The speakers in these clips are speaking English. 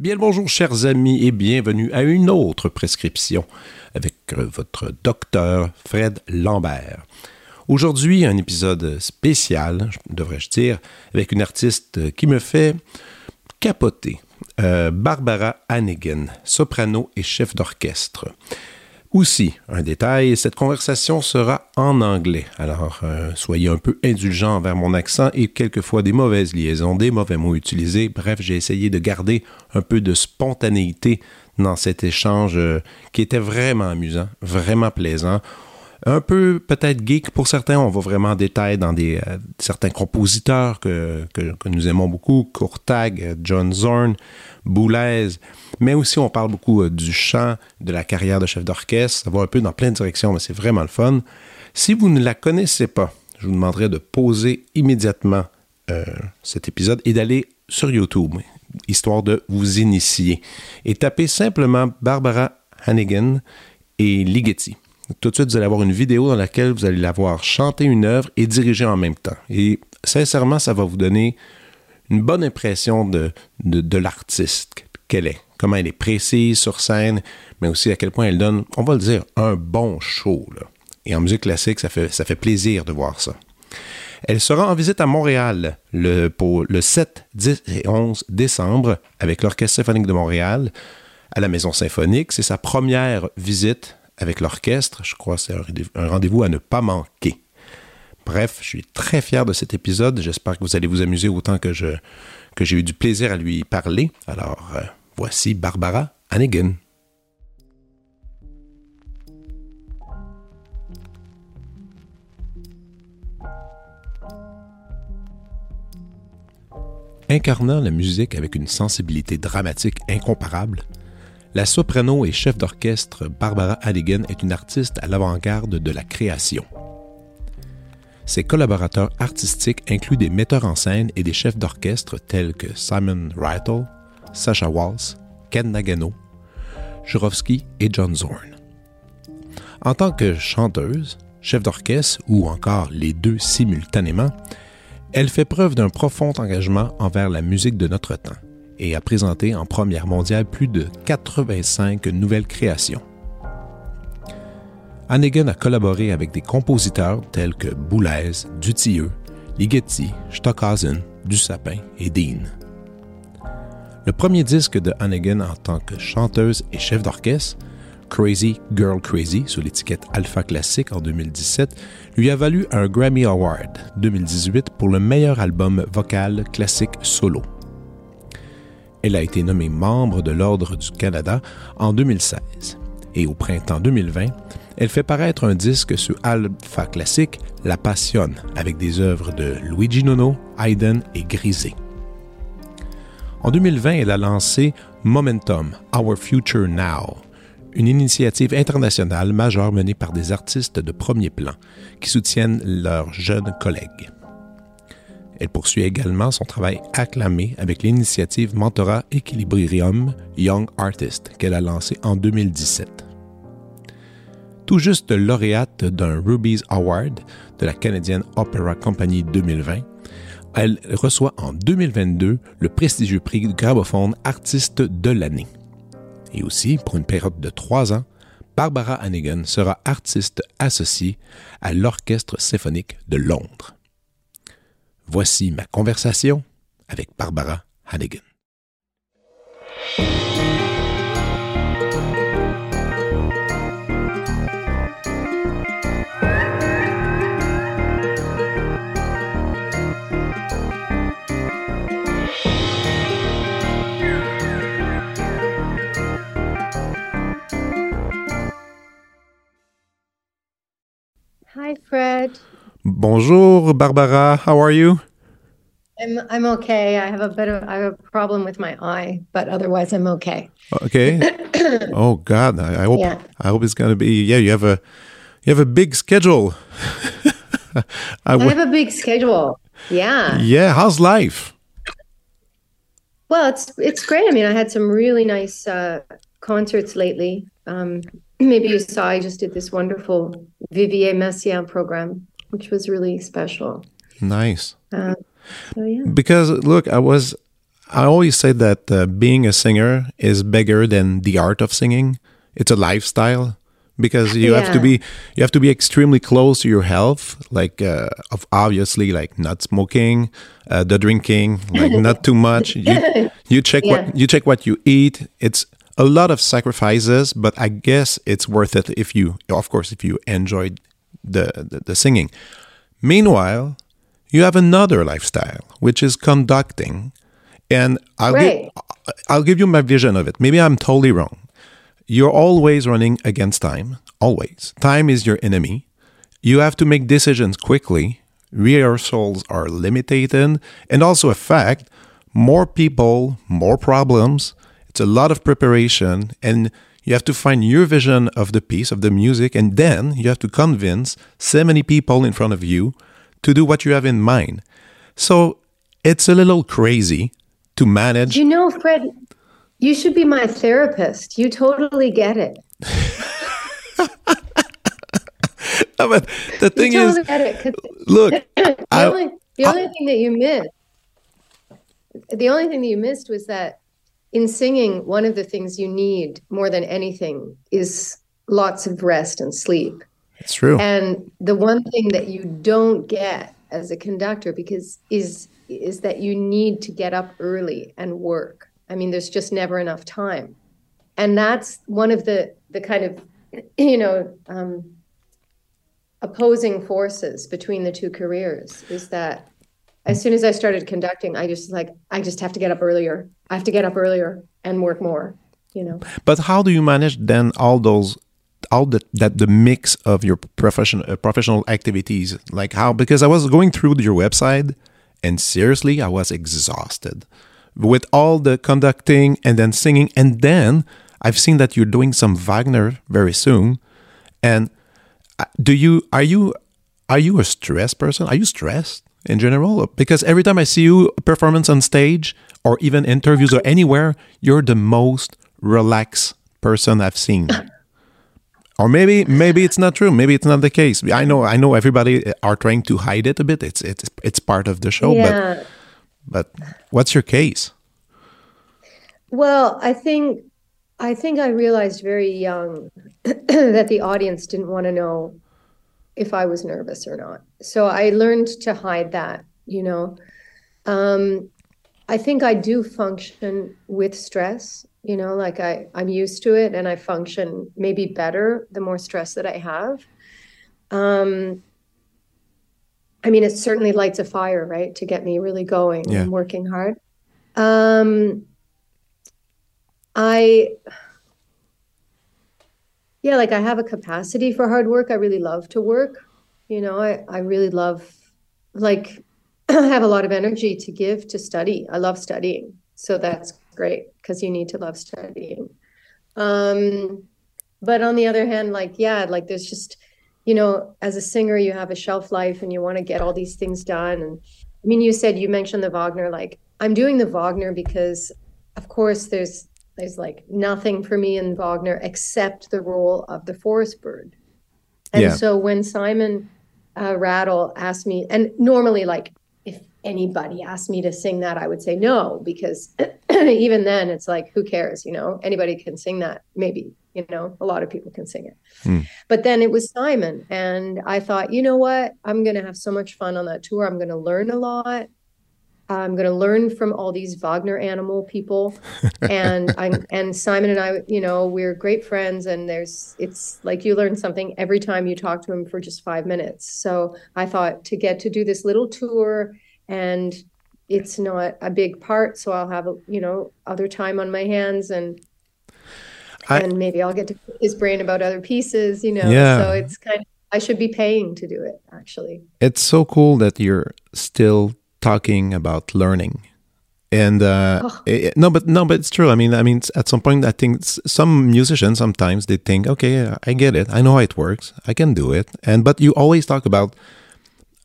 Bien le bonjour chers amis et bienvenue à une autre prescription avec votre docteur Fred Lambert. Aujourd'hui, un épisode spécial, devrais-je dire, avec une artiste qui me fait capoter. Euh, Barbara Hannigan, soprano et chef d'orchestre. Aussi, un détail, cette conversation sera en anglais, alors euh, soyez un peu indulgents envers mon accent et quelquefois des mauvaises liaisons, des mauvais mots utilisés. Bref, j'ai essayé de garder un peu de spontanéité dans cet échange euh, qui était vraiment amusant, vraiment plaisant. Un peu peut-être geek pour certains, on va vraiment en détail dans des, euh, certains compositeurs que, nous aimons beaucoup, Courtag, John Zorn, Boulez, mais aussi on parle beaucoup euh, du chant, de la carrière de chef d'orchestre, ça va un peu dans plein de directions, mais c'est vraiment le fun. Si vous ne la connaissez pas, je vous demanderai de poser immédiatement euh, cet épisode et d'aller sur YouTube, histoire de vous initier. Et tapez simplement Barbara Hannigan et Ligeti. Tout de suite, vous allez avoir une vidéo dans laquelle vous allez la voir chanter une œuvre et diriger en même temps. Et sincèrement, ça va vous donner une bonne impression de, de, l'artiste qu'elle est, comment elle est précise sur scène, mais aussi à quel point elle donne, on va le dire, un bon show. Et en musique classique, ça fait, ça fait plaisir de voir ça. Elle sera en visite à Montréal le, le 7, 10 et 11 décembre avec l'Orchestre symphonique de Montréal à la Maison symphonique. C'est sa première visite avec l'orchestre. Je crois que c'est un rendez-vous à ne pas manquer. Bref, je suis très fier de cet épisode. J'espère que vous allez vous amuser autant que je que j'ai eu du plaisir à lui parler. Alors, euh, voici Barbara Hannigan. Incarnant la musique avec une sensibilité dramatique incomparable, la soprano et chef d'orchestre Barbara Hannigan est une artiste à l'avant-garde de la création. Ses collaborateurs artistiques incluent des metteurs en scène et des chefs d'orchestre tels que Simon Rattle, Sasha Waltz, Ken Nagano, Jurovsky et John Zorn. En tant que chanteuse, chef d'orchestre ou encore les deux simultanément, elle fait preuve d'un profond engagement envers la musique de notre temps et a présenté en première mondiale plus de 85 nouvelles créations. Hannigan a collaboré avec des compositeurs tels que Boulez, Dutilleux, Ligeti, Stockhausen, Dussapin et Dean. Le premier disque de Hannigan en tant que chanteuse et chef d'orchestre, Crazy Girl Crazy sous l'étiquette Alpha Classic en 2017, lui a valu un Grammy Award 2018 pour le meilleur album vocal classique solo. Elle a été nommée membre de l'Ordre du Canada en 2016 et au printemps 2020, elle fait paraître un disque sur Alpha Classic, La Passion, avec des œuvres de Luigi Nono, Haydn et Grisé. En 2020, elle a lancé Momentum, Our Future Now, une initiative internationale majeure menée par des artistes de premier plan qui soutiennent leurs jeunes collègues. Elle poursuit également son travail acclamé avec l'initiative Mentorat Equilibrium Young Artist qu'elle a lancée en 2017 tout juste lauréate d'un Ruby's Award de la Canadian Opera Company 2020. Elle reçoit en 2022 le prestigieux prix gramophone artiste de l'année. Et aussi, pour une période de trois ans, Barbara Hannigan sera artiste associée à l'Orchestre symphonique de Londres. Voici ma conversation avec Barbara Hannigan. Hi, Fred. Bonjour, Barbara. How are you? I'm I'm okay. I have a bit of I have a problem with my eye, but otherwise I'm okay. Okay. oh God, I, I hope yeah. I hope it's gonna be. Yeah, you have a you have a big schedule. I, have a big schedule. Yeah. yeah, how's life? Well, it's it's great. I mean, I had some really nice uh, concerts lately. Um, maybe you saw I just did this wonderful Vivier Messiaen program, which was really special. Nice. Uh, so yeah. Because look, I was I always say that uh, being a singer is bigger than the art of singing. It's a lifestyle because you have to be you have to be extremely close to your health, like uh, of obviously like not smoking, uh, the drinking, like not too much. You, you check Yeah. what you check what you eat. It's a lot of sacrifices, but I guess it's worth it if you, of course, if you enjoyed the, the, the singing. Meanwhile, you have another lifestyle, which is conducting. And I'll, Right. give, I'll give you my vision of it. Maybe I'm totally wrong. You're always running against time, always. Time is your enemy. You have to make decisions quickly. Rehearsals are limited. And also, a fact more people, more problems. It's a lot of preparation. And you have to find your vision of the piece, of the music. And then you have to convince so many people in front of you to do what you have in mind. So it's a little crazy to manage. You know, Fred, you should be my therapist. You totally get it. but the thing you is, totally get it. look, the I- only, the only thing that you missed, the only thing that you missed was that in singing, one of the things you need more than anything is lots of rest and sleep. it's true. And the one thing that you don't get as a conductor because is is that you need to get up early and work. I mean, there's just never enough time. And that's one of the the kind of you know um, opposing forces between the two careers is that as soon as I started conducting, I just like I just have to get up earlier. I have to get up earlier and work more. You know. But how do you manage then all those, all the, that the mix of your profession, uh, professional activities? Like how? Because I was going through your website, and seriously, I was exhausted with all the conducting and then singing, and then I've seen that you're doing some Wagner very soon. And uh, do you are you are you a stressed person? Are you stressed in general? Because every time I see you performance on stage or even interviews or anywhere, you're the most relaxed person I've seen. or maybe maybe it's not true. Maybe it's not the case. I know I know everybody uh, are trying to hide it a bit. It's it's it's part of the show. yeah. But but what's your case? Well, I think I think I realized very young that the audience didn't want to know if I was nervous or not. So I learned to hide that, you know. Um, I think I do function with stress, you know, like I, I'm used to it and I function maybe better the more stress that I have. Um, I mean, it certainly lights a fire, right, to get me really going Yeah. and working hard. Um, I, yeah, like I have a capacity for hard work. I really love to work. You know, I, I really love, like, I have a lot of energy to give to study. I love studying. So that's great because you need to love studying. Um, but on the other hand, like, yeah, like there's just, you know, as a singer, you have a shelf life and you want to get all these things done. And I mean, you said you mentioned the Wagner, like, I'm doing the Wagner because, of course, there's there's like nothing for me in Wagner except the role of the forest bird. And Yeah. so when Simon uh, Rattle asked me, and normally, like, if anybody asked me to sing that, I would say no, because even then it's like, who cares? You know, anybody can sing that. Maybe, you know, a lot of people can sing it. Hmm. But then it was Simon. And I thought, you know what? I'm going to have so much fun on that tour. I'm going to learn a lot. I'm going to learn from all these Wagner animal people, and I'm and Simon and I, you know, we're great friends, and there's it's like you learn something every time you talk to him for just five minutes. So I thought to get to do this little tour, and it's not a big part, so I'll have you know other time on my hands, and I- and maybe I'll get to his brain about other pieces, you know. Yeah. So it's kind of I should be paying to do it actually. It's so cool that you're still talking about learning. And uh, Oh. it- no, but no, but it's true. I mean, I mean, at some point, I think some musicians sometimes they think, okay, I get it, I know how it works, I can do it. And but you always talk about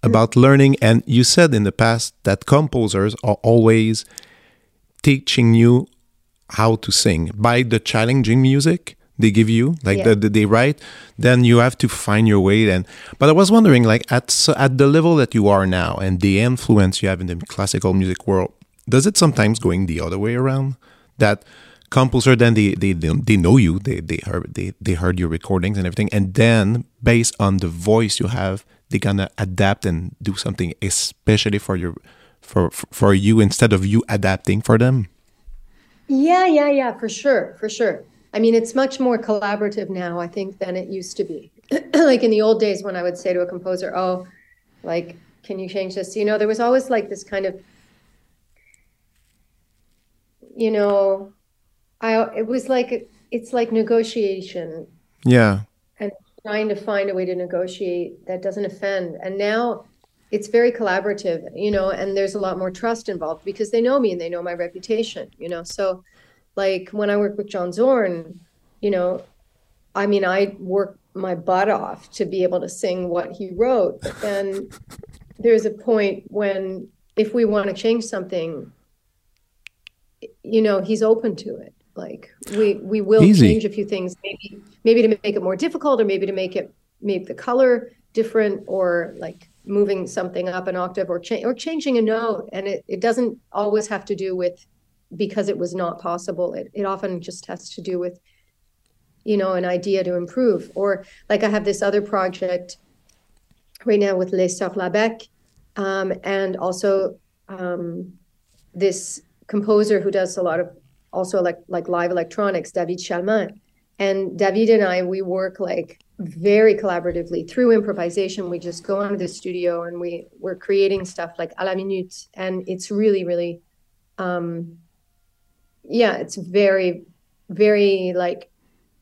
about learning. And you said in the past that composers are always teaching you how to sing by the challenging music they give you like Yeah. the, the, they write then you have to find your way and but i was wondering like at at the level that you are now and the influence you have in the classical music world does it sometimes going the other way around that composer then they they, they, they know you they they heard they, they heard your recordings and everything and then based on the voice you have they're gonna adapt and do something especially for your for for you instead of you adapting for them Yeah, yeah, yeah, for sure, for sure. I mean, it's much more collaborative now, I think, than it used to be. like in the old days when I would say to a composer, "Oh, like, can you change this?" You know, there was always like this kind of, you know, I it was like it's like negotiation yeah and trying to find a way to negotiate that doesn't offend. And now it's very collaborative, you know, and there's a lot more trust involved because they know me and they know my reputation, you know. So, like when I work with John Zorn, you know, I mean, I work my butt off to be able to sing what he wrote, but then there's a point when if we want to change something, you know, he's open to it. Like we we will Easy. change a few things, maybe maybe to make it more difficult, or maybe to make it make the color different, or like moving something up an octave, or cha- or changing a note. And it, it doesn't always have to do with because it was not possible. It it often just has to do with you know an idea to improve. Or like I have this other project right now with Les Sœurs Labèque, um, and also um, this composer who does a lot of also like like live electronics, David Chalmin. And David and I, we work like very collaboratively through improvisation. We just go into the studio and we we're creating stuff like à la minute, and it's really really, um, yeah, it's very very like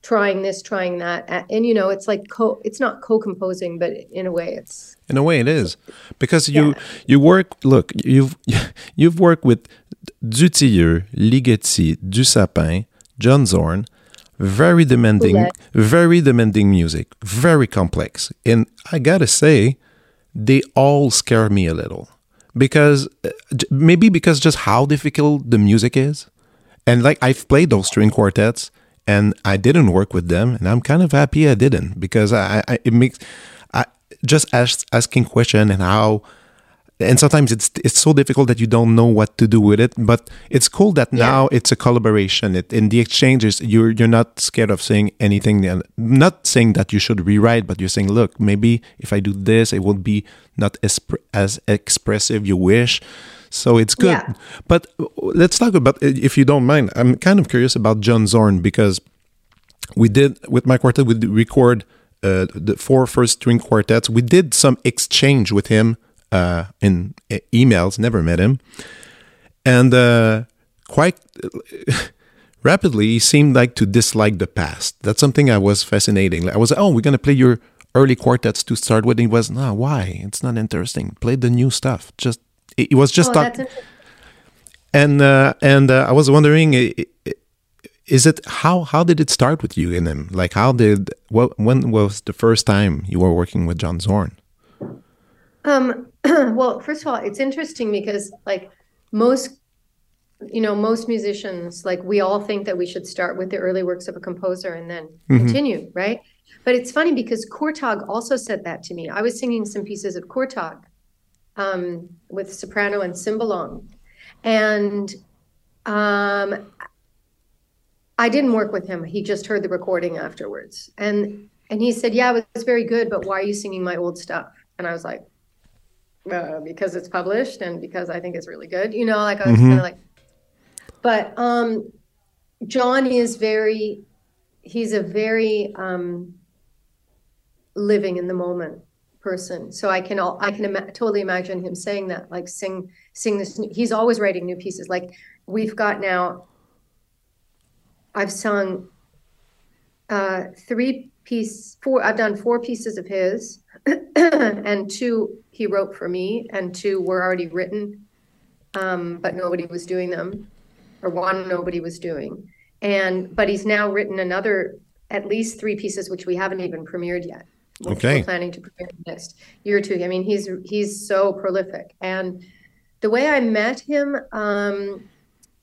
trying this, trying that, and you know, it's like co. It's not co-composing, but in a way, it's In a way, it is because you Yeah. you work. Look, you've you've worked with Dutilleux, Ligeti, Dusapin, John Zorn. Very demanding, very demanding music, very complex, and I gotta say, they all scare me a little because uh, maybe because just how difficult the music is, and like I've played those string quartets and I didn't work with them, and I'm kind of happy I didn't because I, I it makes I just ask, asking question and how and sometimes it's it's so difficult that you don't know what to do with it. But it's cool that now it's a collaboration. It in the exchanges you're you're not scared of saying anything. Not saying that you should rewrite, but you're saying, look, maybe if I do this, it will be not as as expressive you wish. So it's good. Yeah. But let's talk about if you don't mind. I'm kind of curious about John Zorn because we did with my quartet we record uh, the four first string quartets. We did some exchange with him uh, in uh, emails. Never met him. And uh, quite rapidly he seemed like to dislike the past. That's something i was fascinating. I was oh we're going to play your early quartets to start with. And he was no why? It's not interesting. Play the new stuff. Just it, was just oh, talk- and uh, and uh, I was wondering, is it how how did it start with you and him? Like how did what when was the first time you were working with John Zorn? Um, well, first of all, it's interesting because like most, you know, most musicians, like we all think that we should start with the early works of a composer and then continue, right? But it's funny because Kurtág also said that to me. I was singing some pieces of Kurtág um, with soprano and cymbalom, and um, I didn't work with him. He just heard the recording afterwards, and and he said, "Yeah, it was very good, but why are you singing my old stuff?" And I was like, uh, because it's published and because I think it's really good. You know, like I was kind of like, but um, John is very, he's a very um, living in the moment person. So I can all, I can ima- totally imagine him saying that, like sing sing this. New, he's always writing new pieces. Like we've got now, I've sung uh, three piece four. I've done four pieces of his, and two he wrote for me, and two were already written, um, but nobody was doing them, or one nobody was doing. And but he's now written another at least three pieces which we haven't even premiered yet. Which Okay. we're planning to premiere next year or two. I mean, he's he's so prolific. And the way I met him, um,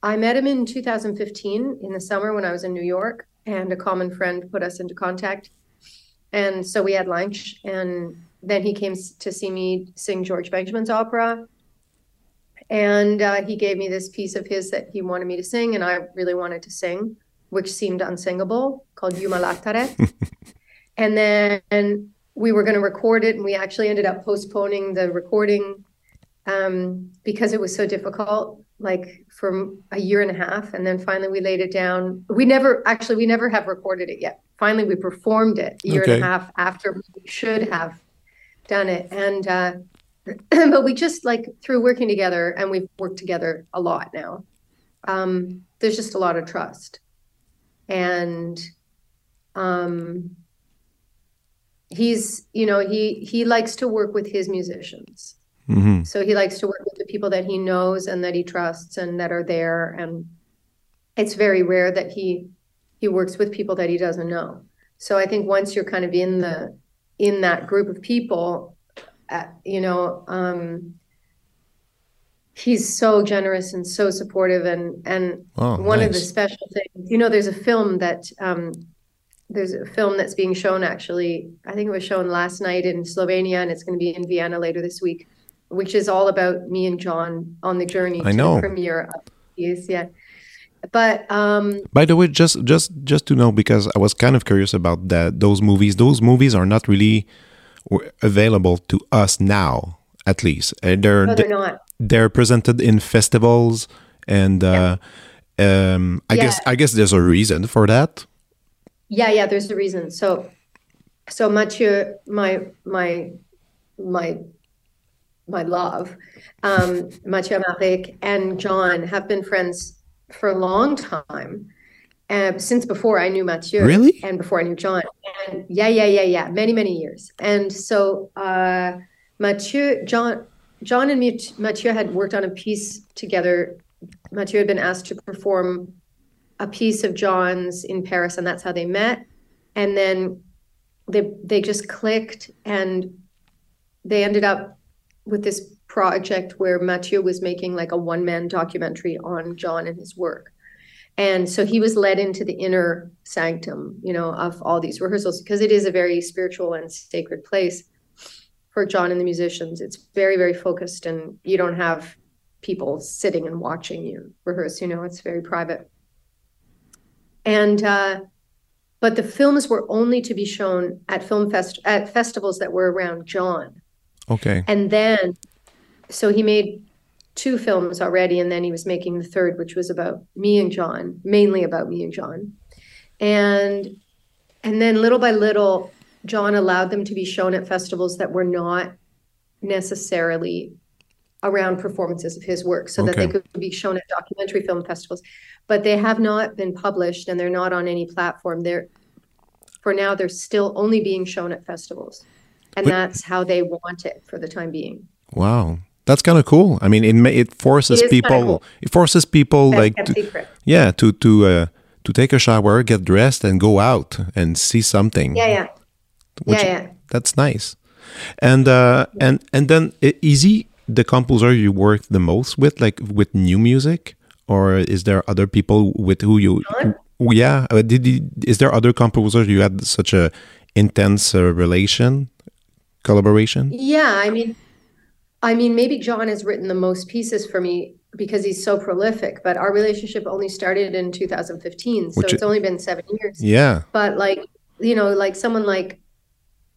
I met him in 2015 in the summer when I was in New York, and a common friend put us into contact. And so we had lunch, and then he came to see me sing George Benjamin's opera. And uh, he gave me this piece of his that he wanted me to sing, and I really wanted to sing, which seemed unsingable, called Jumalattaret. and then we were going to record it, and we actually ended up postponing the recording um, because it was so difficult, like for a year and a half. And then finally we laid it down. We never, actually, we never have recorded it yet. Finally, we performed it a year and a half after we should have done it. And, uh, but we just like through working together, and we've worked together a lot now. Um, there's just a lot of trust. And, um, he's, you know, he, he likes to work with his musicians. hmm So he likes to work with the people that he knows and that he trusts and that are there. And it's very rare that he he works with people that he doesn't know. So I think once you're kind of in the in that group of people, uh, you know, um, he's so generous and so supportive. And and Oh, one of the special things, you know, there's a film that um, there's a film that's being shown actually. I think it was shown last night in Slovenia, and it's going to be in Vienna later this week, which is all about me and John on the journey I to know. premiere of these. Yeah, but um, By the way, just just just to know, because I was kind of curious about that those movies. Those movies are not really available to us now, at least. Uh, They're no, they're not. they're presented in festivals, and uh, um, I guess I guess there's a reason for that. Yeah, yeah. There's a reason. So, so Mathieu, my my my my love, um, Mathieu Amalric and John have been friends for a long time, uh, since before I knew Mathieu. Really? And before I knew John. And yeah, yeah, yeah, yeah. Many, many years. And so uh, Mathieu, John, John and Mathieu had worked on a piece together. Mathieu had been asked to perform a piece of John's in Paris, and that's how they met. And then they they just clicked, and they ended up with this project where Mathieu was making like a one man documentary on John and his work. And so he was led into the inner sanctum, you know, of all these rehearsals because it is a very spiritual and sacred place for John and the musicians. It's very, very focused, and you don't have people sitting and watching you rehearse, you know, it's very private. And, uh, but the films were only to be shown at film fest at festivals that were around John. Okay. And then, so he made two films already, and then he was making the third, which was about me and John, mainly about me and John. And and then little by little, John allowed them to be shown at festivals that were not necessarily around performances of his work, so that they could be shown at documentary film festivals. But they have not been published, and they're not on any platform. They're for now, they're still only being shown at festivals, and But- that's how they want it for the time being. Wow, that's kind of cool. I mean, it it forces It people. cool. It forces people Best like to, yeah to to uh, to take a shower, get dressed, and go out and see something. Yeah, yeah, which- yeah, yeah. That's nice. And uh, and and then is he the composer you work the most with, like with new music, or is there other people with who you? John? Yeah, did he, is there other composers you had such a intense uh, relation, collaboration? Yeah, I mean, I mean, maybe John has written the most pieces for me because he's so prolific. But our relationship only started in 2015, so Which it's only been seven years. Yeah. But like, you know, like someone like,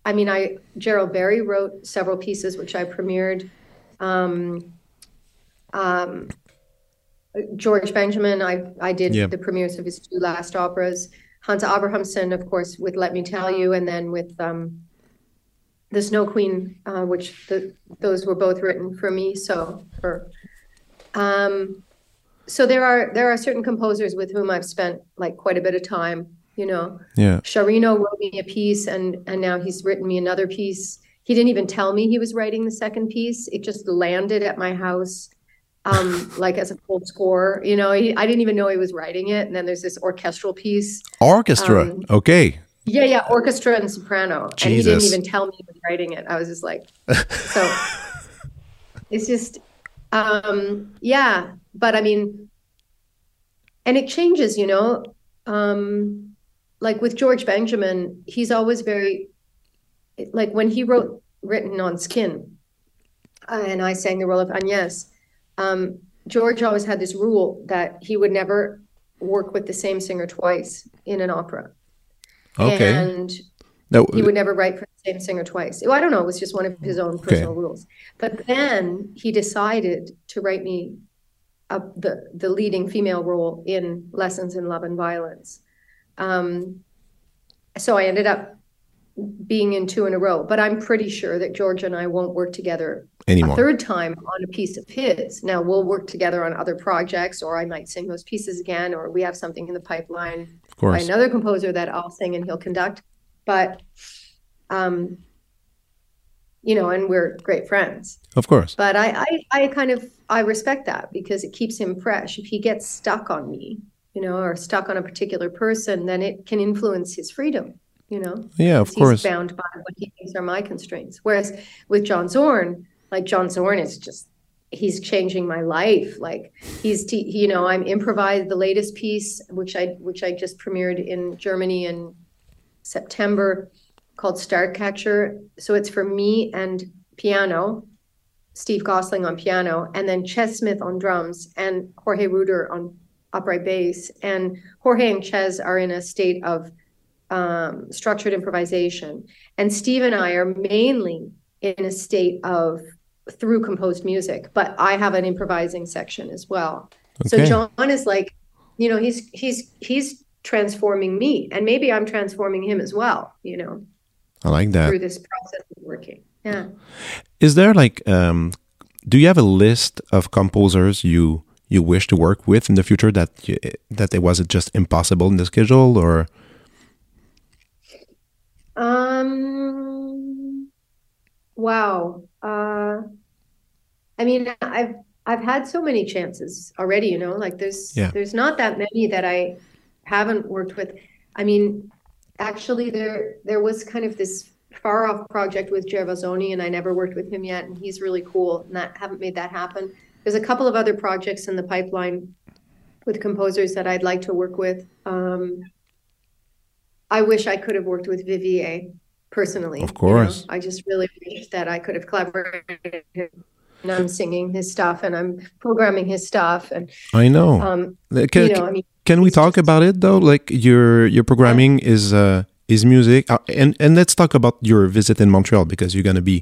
I mean, I Gerald Barry wrote several pieces which I premiered. Um, um, George Benjamin, I I did Yeah. the premieres of his two last operas. Hans Abrahamsen, of course, with Let Me Tell You, and then with um, the Snow Queen, uh, which the, those were both written for me. So for, um, so there are there are certain composers with whom I've spent like quite a bit of time. You know, Yeah. Sciarrino wrote me a piece, and and now he's written me another piece. He didn't even tell me he was writing the second piece. It just landed at my house, um, like as a full score. You know, he, I didn't even know he was writing it. And then there's this orchestral piece. Orchestra. Um, okay. Yeah, yeah, orchestra and soprano. Jesus. And he didn't even tell me he was writing it. I was just like, so it's just, um, yeah. But I mean, and it changes, you know. Um, like with George Benjamin, he's always very, like when he wrote Written on Skin, uh, and I sang the role of Agnes, um, George always had this rule that he would never work with the same singer twice in an opera. Okay. And No, he would never write for the same singer twice. Well, I don't know. It was just one of his own personal rules. But then he decided to write me a, the the leading female role in Lessons in Love and Violence. Um, so I ended up being in two in a row. But I'm pretty sure that George and I won't work together anymore. a third time on a piece of his. Now we'll work together on other projects, or I might sing those pieces again, or we have something in the pipeline of by another composer that I'll sing and he'll conduct. But, um, you know, and we're great friends. Of course. But I, I, I kind of I respect that because it keeps him fresh. If he gets stuck on me, you know, or stuck on a particular person, then it can influence his freedom. You know, Yeah, of he's course. bound by what he thinks are my constraints. Whereas with John Zorn, like John Zorn is just he's changing my life. Like he's te- you know I'm improvised the latest piece which I which I just premiered in Germany in September called Starcatcher. So it's for me and piano, Steve Gosling on piano, and then Ches Smith on drums and Jorge Roeder on upright bass. And Jorge and Ches are in a state of um, structured improvisation. And Steve and I are mainly in a state of through composed music, but I have an improvising section as well. So John is like, you know, he's he's he's transforming me, and maybe I'm transforming him as well. You know, I like that. through this process of working. Yeah. Is there like um do you have a list of composers you you wish to work with in the future that you, that it wasn't just impossible in the schedule or Um. Wow. Uh, I mean, I've I've had so many chances already. You know, like there's Yeah. there's not that many that I haven't worked with. I mean, actually, there there was kind of this far off project with Gervasoni, and I never worked with him yet, and he's really cool, and that haven't made that happen. There's a couple of other projects in the pipeline with composers that I'd like to work with. Um, I wish I could have worked with Vivier personally. Of you know. course. I just really wish that I could have collaborated. And I'm singing his stuff and I'm programming his stuff and I know. um, Uh, can, you know, I mean, can we talk about it though? Like your your programming is uh is music uh, and and let's talk about your visit in Montreal because you're going to be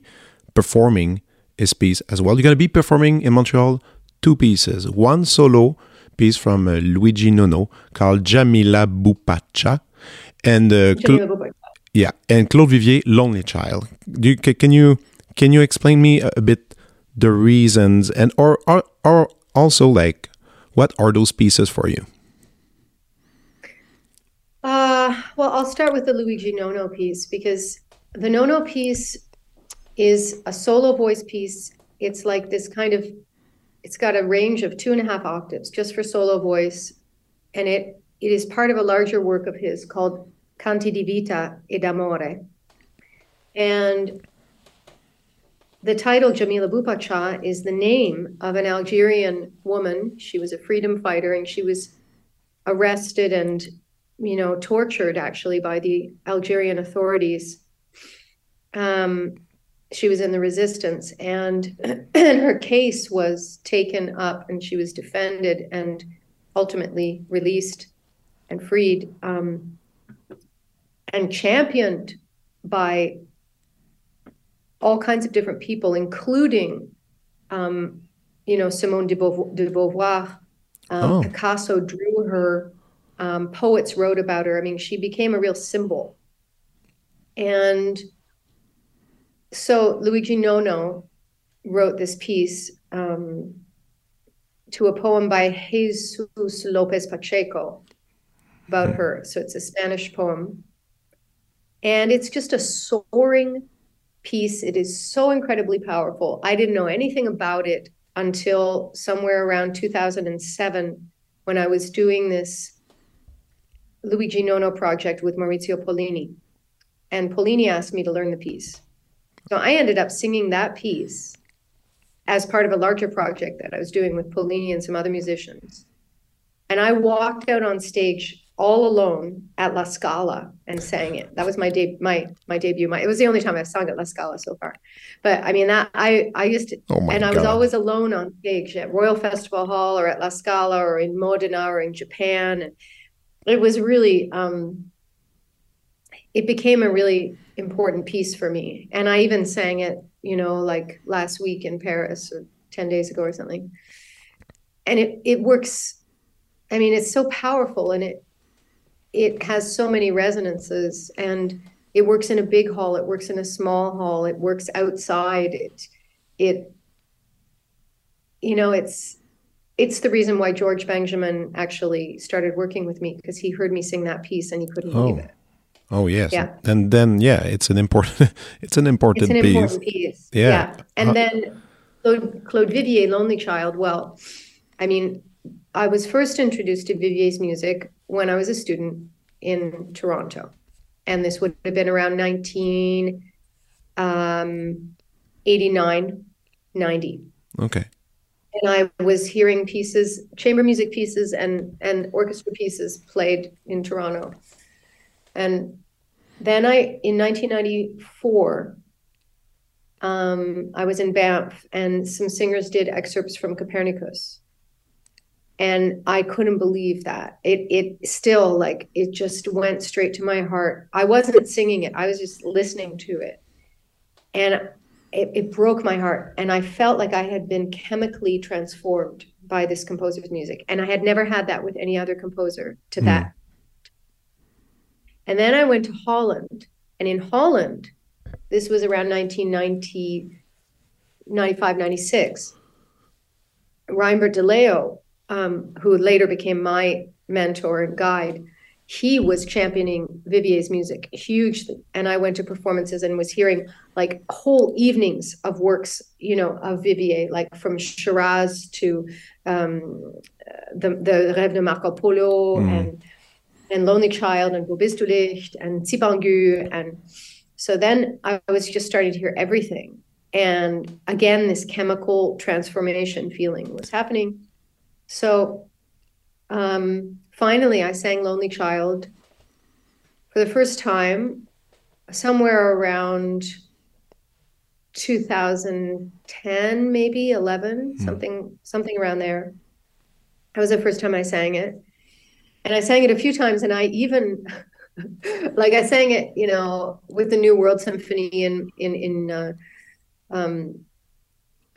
performing his piece as well. You're going to be performing in Montreal two pieces. One solo piece from uh, Luigi Nono called Jamila Boupacha and uh, Boubacar. Yeah, and Claude Vivier, Lonely Child. Do you, ca- can you can you explain me a, a bit the reasons and or, or or also like what are those pieces for you? Uh, well, I'll start with the Luigi Nono piece because the Nono piece is a solo voice piece. It's like this kind of, it's got a range of two and a half octaves just for solo voice, and it it is part of a larger work of his called Canti di Vita ed Amore. And the title Jamila Boupacha is the name of an Algerian woman. She was a freedom fighter, and she was arrested and you know, tortured actually by the Algerian authorities. Um, she was in the resistance, and and her case was taken up, and she was defended, and ultimately released and freed, um, and championed by all kinds of different people, including, um, you know, Simone de, Beauvo- de Beauvoir. Um, Oh. Picasso drew her um, poets wrote about her. I mean, she became a real symbol. And so Luigi Nono wrote this piece um, to a poem by Jesus Lopez Pacheco about her. So it's a Spanish poem. And it's just a soaring piece. It is so incredibly powerful. I didn't know anything about it until somewhere around 2007 when I was doing this Luigi Nono project with Maurizio Pollini. And Pollini asked me to learn the piece. So I ended up singing that piece as part of a larger project that I was doing with Pollini and some other musicians. And I walked out on stage all alone at La Scala and sang it. That was my de- my my debut. My it was the only time I've sung at La Scala so far. But I mean that I I used to Oh and I God. was always alone on stage at Royal Festival Hall or at La Scala or in Modena or in Japan. And it was really um it became a really important piece for me. And I even sang it, you know, like last week in Paris or 10 days ago or something. And it it works I mean, it's so powerful and it it has so many resonances and it works in a big hall, it works in a small hall, it works outside. It it you know, it's it's the reason why George Benjamin actually started working with me because he heard me sing that piece and he couldn't believe Oh, it. oh yes. Yeah. And then yeah, it's an important it's an important It's an piece. important piece. Yeah. And Uh, then Claude, Claude Vivier, Lonely Child. Well, I mean, I was first introduced to Vivier's music when I was a student in Toronto. And this would have been around 1989, 90 Okay. and I was hearing pieces, chamber music pieces and and orchestra pieces played in Toronto. And then I in 1994 um, I was in Banff and some singers did excerpts from Copernicus. And I couldn't believe that. It it still like it just went straight to my heart. I wasn't singing it. I was just listening to it. And it, it broke my heart and i felt like i had been chemically transformed by this composer's music and i had never had that with any other composer to Hmm. that and then i went to holland and in holland this was around 1990 95 96 reinbert de leeuw um, who later became my mentor and guide he was championing Vivier's music hugely. And I went to performances and was hearing like whole evenings of works, you know, of Vivier, like from Shiraz to um, the, the Rêve de Marco Polo Mm. and and Lonely Child and Wo bist du Licht and Zipangu. And so then I was just starting to hear everything. And again, this chemical transformation feeling was happening. So um, finally, I sang Lonely Child for the first time somewhere around 2010, maybe 11, something something around there. That was the first time I sang it. And I sang it a few times, and I even like I sang it, you know, with the New World Symphony in in in uh, um,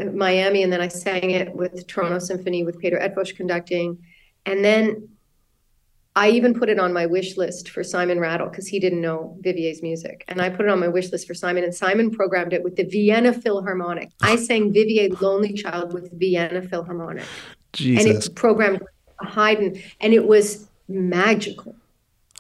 Miami, and then I sang it with Toronto Symphony with Peter Eötvös conducting, and then I even put it on my wish list for Simon Rattle because he didn't know Vivier's music, and I put it on my wish list for Simon, and Simon programmed it with the Vienna Philharmonic. I ah. sang Vivier "Lonely Child" with Vienna Philharmonic, Jesus. and it programmed Haydn, and it was magical.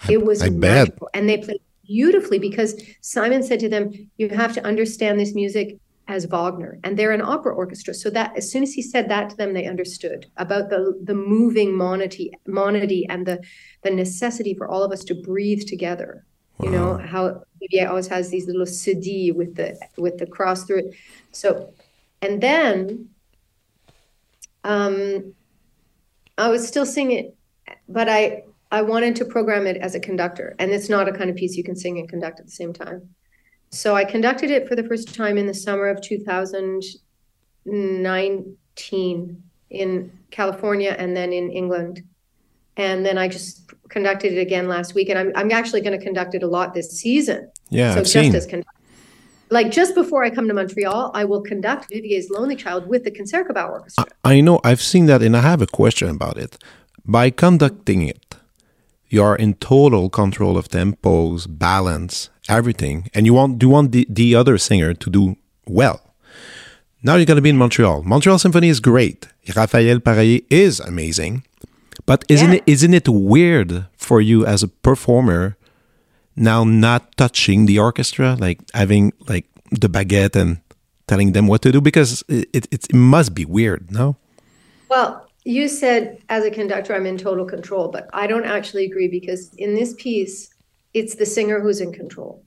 It was I bet. magical, and they played beautifully because Simon said to them, "You have to understand this music as Wagner, and they're an opera orchestra." So that as soon as he said that to them, they understood about the the moving monody, monody, and the the necessity for all of us to breathe together. You know how Vivier always has these little cedi with the with the cross through it. So, and then um, I was still singing, it but I I wanted to program it as a conductor, and it's not a kind of piece you can sing and conduct at the same time. So I conducted it for the first time in the summer of 2019 in California and then in England. And then I just conducted it again last week, and I'm I'm actually going to conduct it a lot this season. yeah, so I've just seen. as conduct, like just before I come to Montreal, I will conduct Vivier's Lonely Child with the Concertgebouw Orchestra. I know I've seen that and I have a question about it. By conducting it, you are in total control of tempos, balance, everything, and you want you want the, the other singer to do well. Now you're gonna be in Montreal. Montreal Symphony is great. Raphael Payare is amazing. But isn't Yeah. it isn't it weird for you as a performer now not touching the orchestra, like having like the baguette and telling them what to do? Because it, it, it must be weird, no? Well, you said as a conductor, I'm in total control, but I don't actually agree because in this piece, it's the singer who's in control.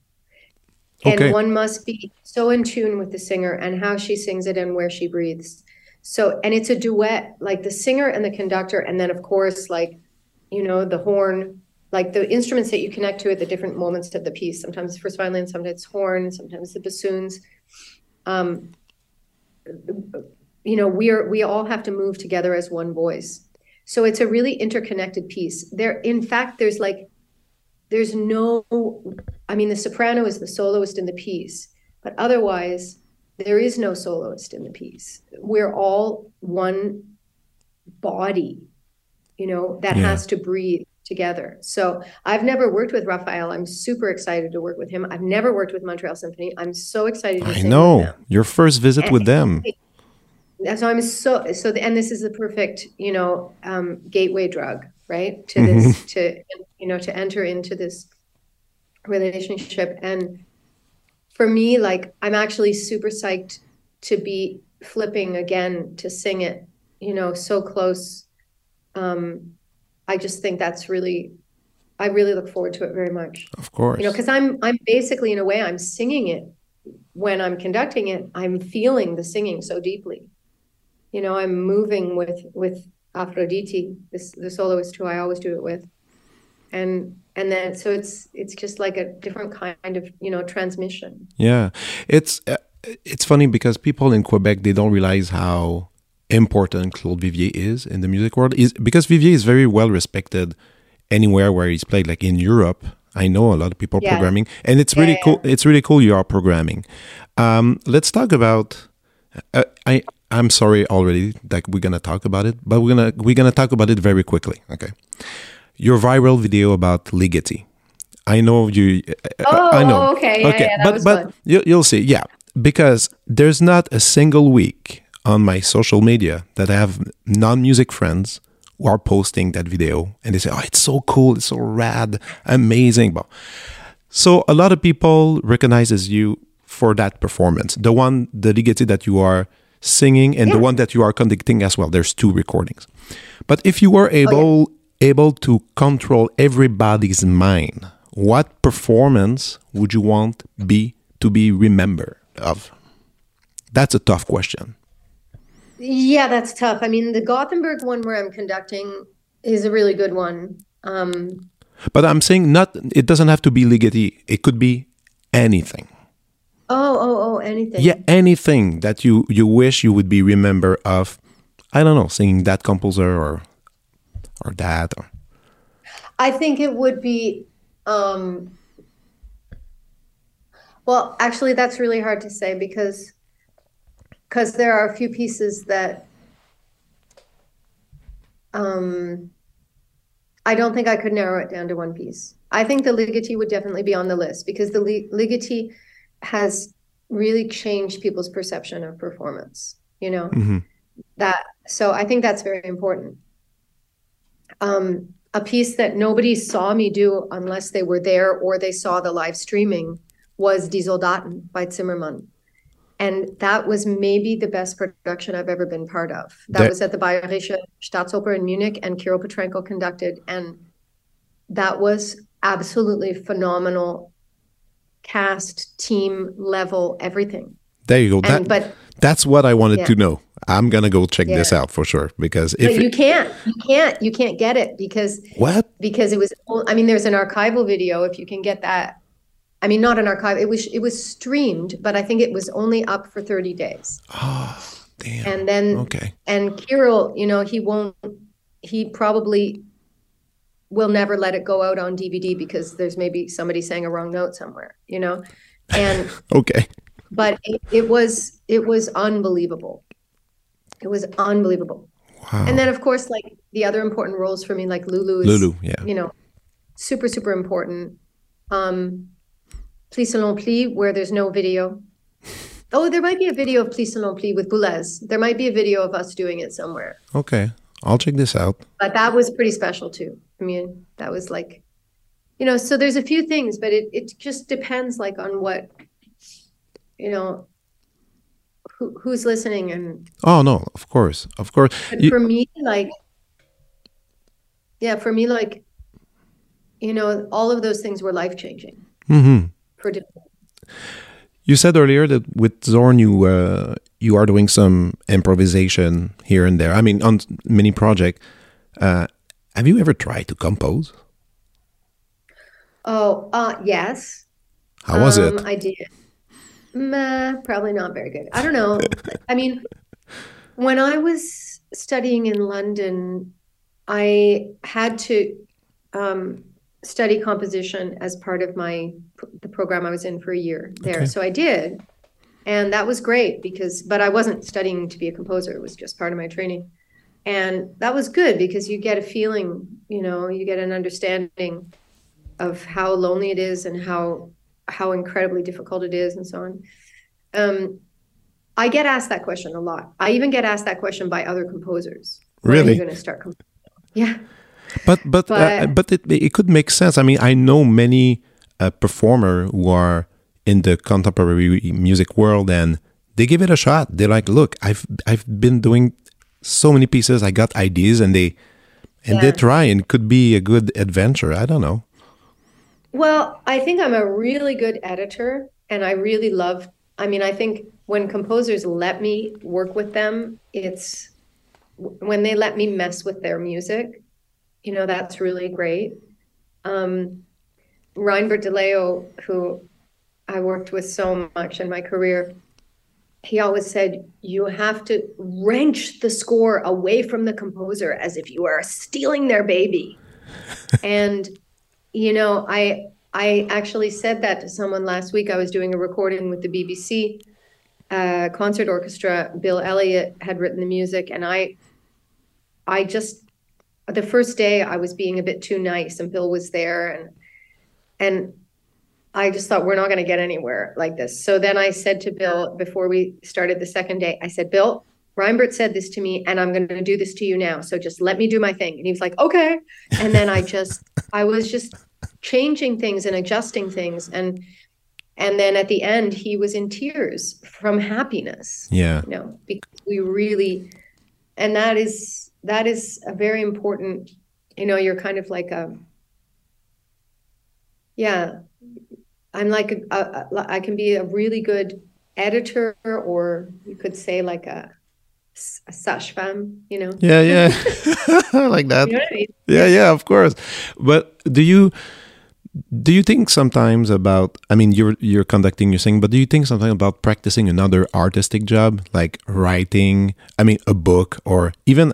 Okay. And one must be so in tune with the singer and how she sings it and where she breathes. So, and it's a duet, like the singer and the conductor, and then of course, like, you know, the horn, like the instruments that you connect to at the different moments of the piece. Sometimes first violin, sometimes horn, sometimes the bassoons. Um, you know we're we all have to move together as one voice. So it's a really interconnected piece. There in fact there's like there's no i mean the soprano is the soloist in the piece but otherwise there is no soloist in the piece. We're all one body you know that Yeah. has to breathe together. So i've never worked with raphael. I'm super excited to work with him. I've never worked with montreal symphony. I'm so excited to I know. your first visit with them. So I'm so so, and this is the perfect, you know, um, gateway drug, right? To this, to you know, to enter into this relationship. And for me, like, I'm actually super psyched to be flipping again to sing it, you know, so close. Um, I just think that's really, I really look forward to it very much Of course. you know because i'm i'm basically in a way i'm singing it when i'm conducting it i'm feeling the singing so deeply you know i'm moving with with aphrodite this the soloist who i always do it with and and then so it's it's just like a different kind of you know transmission Yeah, it's uh, it's funny because people in Quebec they don't realize how important Claude Vivier is in the music world. Is because Vivier is very well respected anywhere where he's played. Like in Europe, I know a lot of people Yeah. programming, and it's really Yeah, cool. It's really cool you are programming. Um, let's talk about. Uh, I I'm sorry already that we're gonna talk about it, but we're gonna we're gonna talk about it very quickly. Okay, your viral video about Ligeti. I know you. Oh, I know. oh, okay. Yeah, yeah, but but fun. you, you'll see. Yeah, because there's not a single week on my social media that I have non-music friends who are posting that video and they say, "Oh, it's so cool! It's so rad! Amazing!" But so a lot of people recognizes you for that performance, the one, the ligeti that you are singing, and the one that you are conducting as well. There's two recordings. But if you Oh, were able able to control everybody's mind, what performance would you want be to be remembered of? That's a tough question. yeah that's tough i mean the gothenburg one where i'm conducting is a really good one um But I'm saying not. It doesn't have to be ligeti. It could be anything. Oh oh oh anything Yeah, anything that you you wish you would be remember of. I don't know, singing that composer or or that or I think it would be um well, actually that's really hard to say because because there are a few pieces that um I don't think I could narrow it down to one piece. I think the Ligeti would definitely be on the list because the Li- Ligeti has really changed people's perception of performance, you know. Mhm. That so I think that's very important um, a piece that nobody saw me do unless they were there or they saw the live streaming was Die Soldaten by Zimmermann. And that was maybe the best production I've ever been part of. That That- was at the Bayerische Staatsoper in Munich, and Kirill Petrenko conducted. And that was absolutely phenomenal cast, team level, everything. there you go. That, And but that's what I wanted Yeah. to know. I'm gonna go check this out for sure because but if you can't, you can't, you can't get it because what because it was i mean there's an archival video if you can get that i mean not an archive it was it was streamed but i think it was only up for 30 days oh damn and then okay and kirill you know he won't he probably will never let it go out on dvd because there's maybe somebody saying a wrong note somewhere you know and okay but it, it was it was unbelievable it was unbelievable wow and then of course like the other important roles for me like lulu is Lulu yeah you know, super, super important. Um, Pli Selon Pli, where there's no video. Oh, there might be a video of Pli Selon Pli with Boulez. There might be a video of us doing it somewhere. okay I'll check this out But that was pretty special too. I mean, that was like, you know, so there's a few things, but it, it just depends like on what, you know, who, who's listening and Oh no, of course, of course. You- for me, like, yeah, for me, like, you know, all of those things were life changing mm-hmm. for different. You said earlier that with Zorn you uh, you are doing some improvisation here and there. I mean, on mini project. Uh, have you ever tried to compose? Oh, uh, yes. How was um, it? I did. Meh, probably not very good. I don't know. I mean, when I was studying in London, I had to um, study composition as part of my the program I was in for a year there. Okay. So I did, and that was great because. But I wasn't studying to be a composer. It was just part of my training, and that was good because you get a feeling. You know, you get an understanding of how lonely it is and how how incredibly difficult it is and so on. Um, I get asked that question a lot. I even get asked that question by other composers. When are Really? you going to start? Comp- yeah. But but uh, But- but it it could make sense. I mean, I know many uh, performer who are in the contemporary music world, and they give it a shot. They're like, "Look, I've I've been doing so many pieces. I got ideas, and they and they try, and it could be a good adventure. I don't know. Well, I think I'm a really good editor and I really love I mean, I think when composers let me work with them, it's when they let me mess with their music, you know, that's really great. Um, Reinbert de Leeuw, who I worked with so much in my career, he always said, you have to wrench the score away from the composer as if you are stealing their baby. and you know, I I actually said that to someone last week. I was doing a recording with the BBC uh, concert orchestra. Bill Elliott had written the music, and I, I just the first day I was being a bit too nice, and Bill was there, and and I just thought we're not going to get anywhere like this. So then I said to Bill before we started the second day, I said, Bill. Reinbert said this to me, and I'm going to do this to you now. So just let me do my thing. And he was like, okay. And then I just, I was just changing things and adjusting things and and then at the end he was in tears from happiness Yeah, you know because we really and that is that is a very important you know you're kind of like a yeah i'm like a, a, a i can be a really good editor or you could say like a, a sage femme you know yeah, yeah. I like that. you know what I mean? yeah yeah of course but do you do you think sometimes about i mean you're you're conducting your thing but do you think something about practicing another artistic job like writing i mean a book or even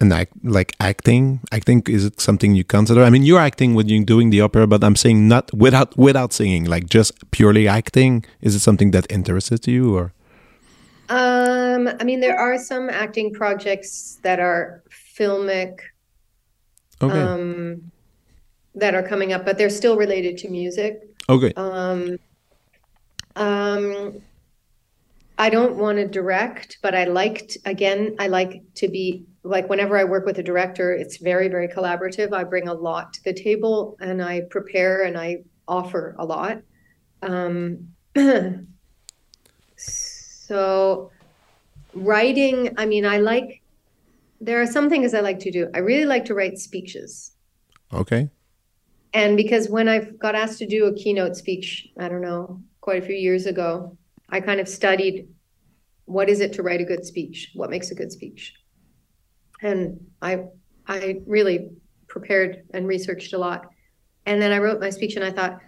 a- an act like acting. Acting is it something you consider. I mean you're acting when you're doing the opera but i'm saying not without without singing like just purely acting. Is it something that interests you or? Um, I mean, there are some acting projects that are filmic, okay. um, that are coming up, but they're still related to music. okay. Um, um, I don't want to direct, but I liked, again, I like to be like whenever I work with a director, it's very, very collaborative. I bring a lot to the table and I prepare and I offer a lot. Um, so writing, I mean, I like, there are some things I like to do. I really like to write speeches. okay And because when I got asked to do a keynote speech, I don't know, quite a few years ago, I kind of studied what is it to write a good speech? What makes a good speech? And I I really prepared and researched a lot. And then I wrote my speech and I thought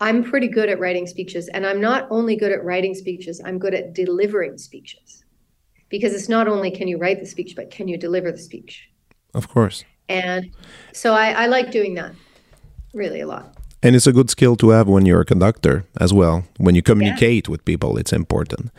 I'm pretty good at writing speeches and I'm not only good at writing speeches, I'm good at delivering speeches. Because it's not only can you write the speech, but can you deliver the speech? of course And so I, I like doing that really a lot. And it's a good skill to have when you're a conductor as well. When you communicate with people, it's important.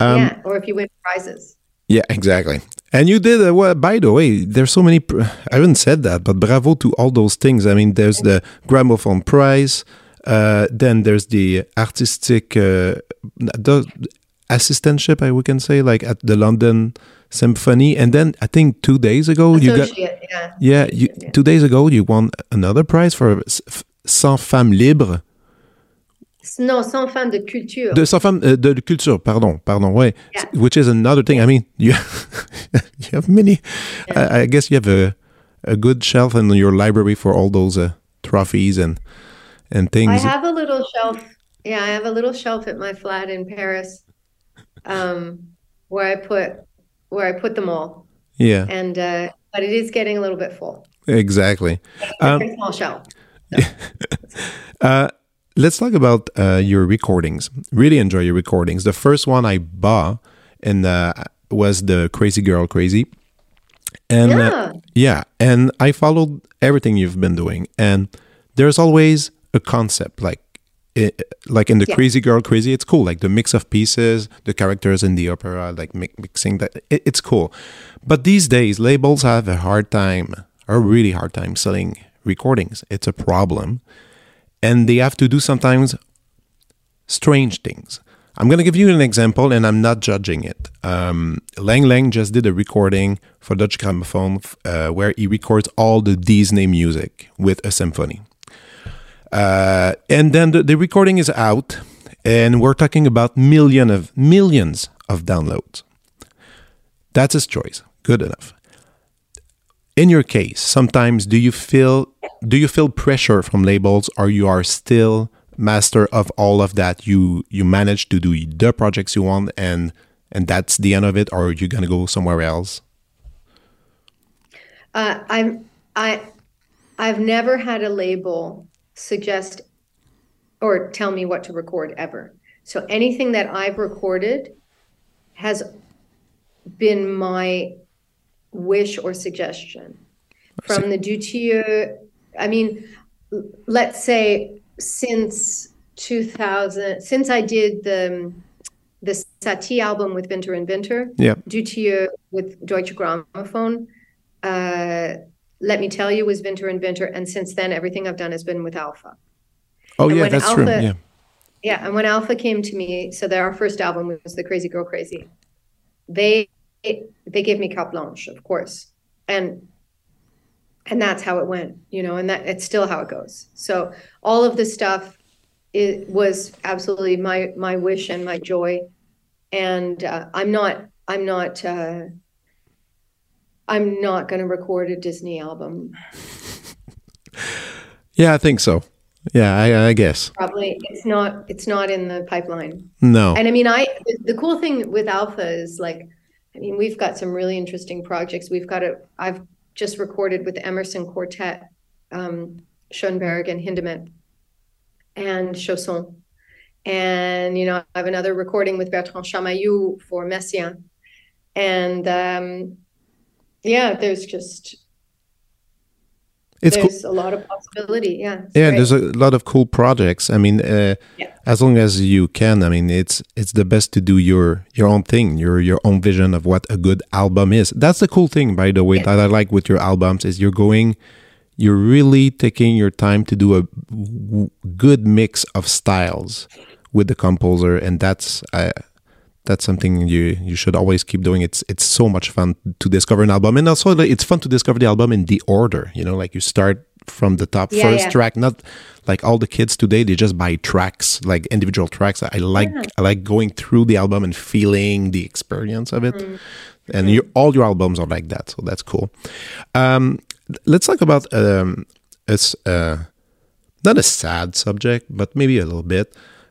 Um, yeah, or if you win prizes. yeah. exactly. And you did, uh, well, by the way, there's so many, pr- I haven't said that, but bravo to all those things. I mean, there's the Gramophone Prize, uh, then there's the artistic uh, the assistantship, I we can say, like at the London Symphony. And then I think two days ago, you got, yeah. yeah, you, two days ago, you won another prize for Sans Femmes Libres. Non, sans femme de culture. De sans femme uh, de, de culture, pardon, pardon, ouais. Yeah. Which is another thing. I mean, you you have many. I, I guess you have a a good shelf in your library for all those uh, trophies and and things. I have a little shelf. Yeah, I have a little shelf at my flat in Paris, um, where I put where I put them all. yeah, And uh, but it is getting a little bit full. exactly. Um, Very small shelf. Uh, let's talk about uh, your recordings. Really enjoy your recordings. The first one I bought and uh, was the Crazy Girl Crazy, and uh, Yeah. yeah, and I followed everything you've been doing, and there's always a concept like. i like in the Yeah. Crazy Girl Crazy, it's cool. Like the mix of pieces, the characters in the opera, like mi- mixing that, it, it's cool. But these days, labels have a hard time, a really hard time selling recordings. It's a problem and they have to do sometimes strange things. I'm going to give you an example, and I'm not judging it. Um, Lang Lang just did a recording for Deutsche Grammophon uh, where he records all the Disney music with a symphony. Uh, and then the, the recording is out, and we're talking about million of millions of downloads. That's his choice. Good enough in your case sometimes do you feel do you feel pressure from labels or you are still master of all of that you you manage to do the projects you want and and that's the end of it or are you're gonna go somewhere else Uh, I'm I I've never had a label suggest or tell me what to record ever. So anything that I've recorded has been my wish or suggestion from the Dutier. I mean, let's say since 2000, since I did the the Satie album with Winter and Winter, yeah Dutier with Deutsche Grammophon. Uh, let me tell you, was Winter and Winter, and since then, everything I've done has been with Alpha. oh And yeah that's true yeah Yeah, and when Alpha came to me, so their our first album was the Crazy Girl Crazy. They they gave me carte blanche, of course, and and that's how it went, you know, and that it's still how it goes. So all of this stuff it was absolutely my my wish and my joy, and uh, I'm not I'm not uh, I'm not going to record a Disney album. yeah i think so yeah i, I guess Probably it's not it's not in the pipeline. no And I mean, I the, the cool thing with Alpha is like, I mean, we've got some really interesting projects. We've got a I've just recorded with Emerson Quartet, um, Schoenberg and Hindemith, and Chausson, and you know, I have another recording with Bertrand Chamayou for Messiaen, and um, yeah, there's just it's cool there's a lot of possibility. Yeah, yeah great. there's a lot of cool projects i mean uh, Yeah. as long as you can i mean it's it's the best to do your your own thing your your own vision of what a good album is that's the cool thing by the way that i like with your albums is you're going you're really taking your time to do a w- good mix of styles with the composer and that's uh, that's something you you should always keep doing. It's it's so much fun to discover an album. And also it's fun to discover the album in the order you know like you start from the top Yeah, first yeah. track not like all the kids today they just buy tracks like individual tracks. I like i like going through the album and feeling the experience of it. And your all your albums are like that so that's cool. Um let's talk about um it's uh not a sad subject but maybe a little bit.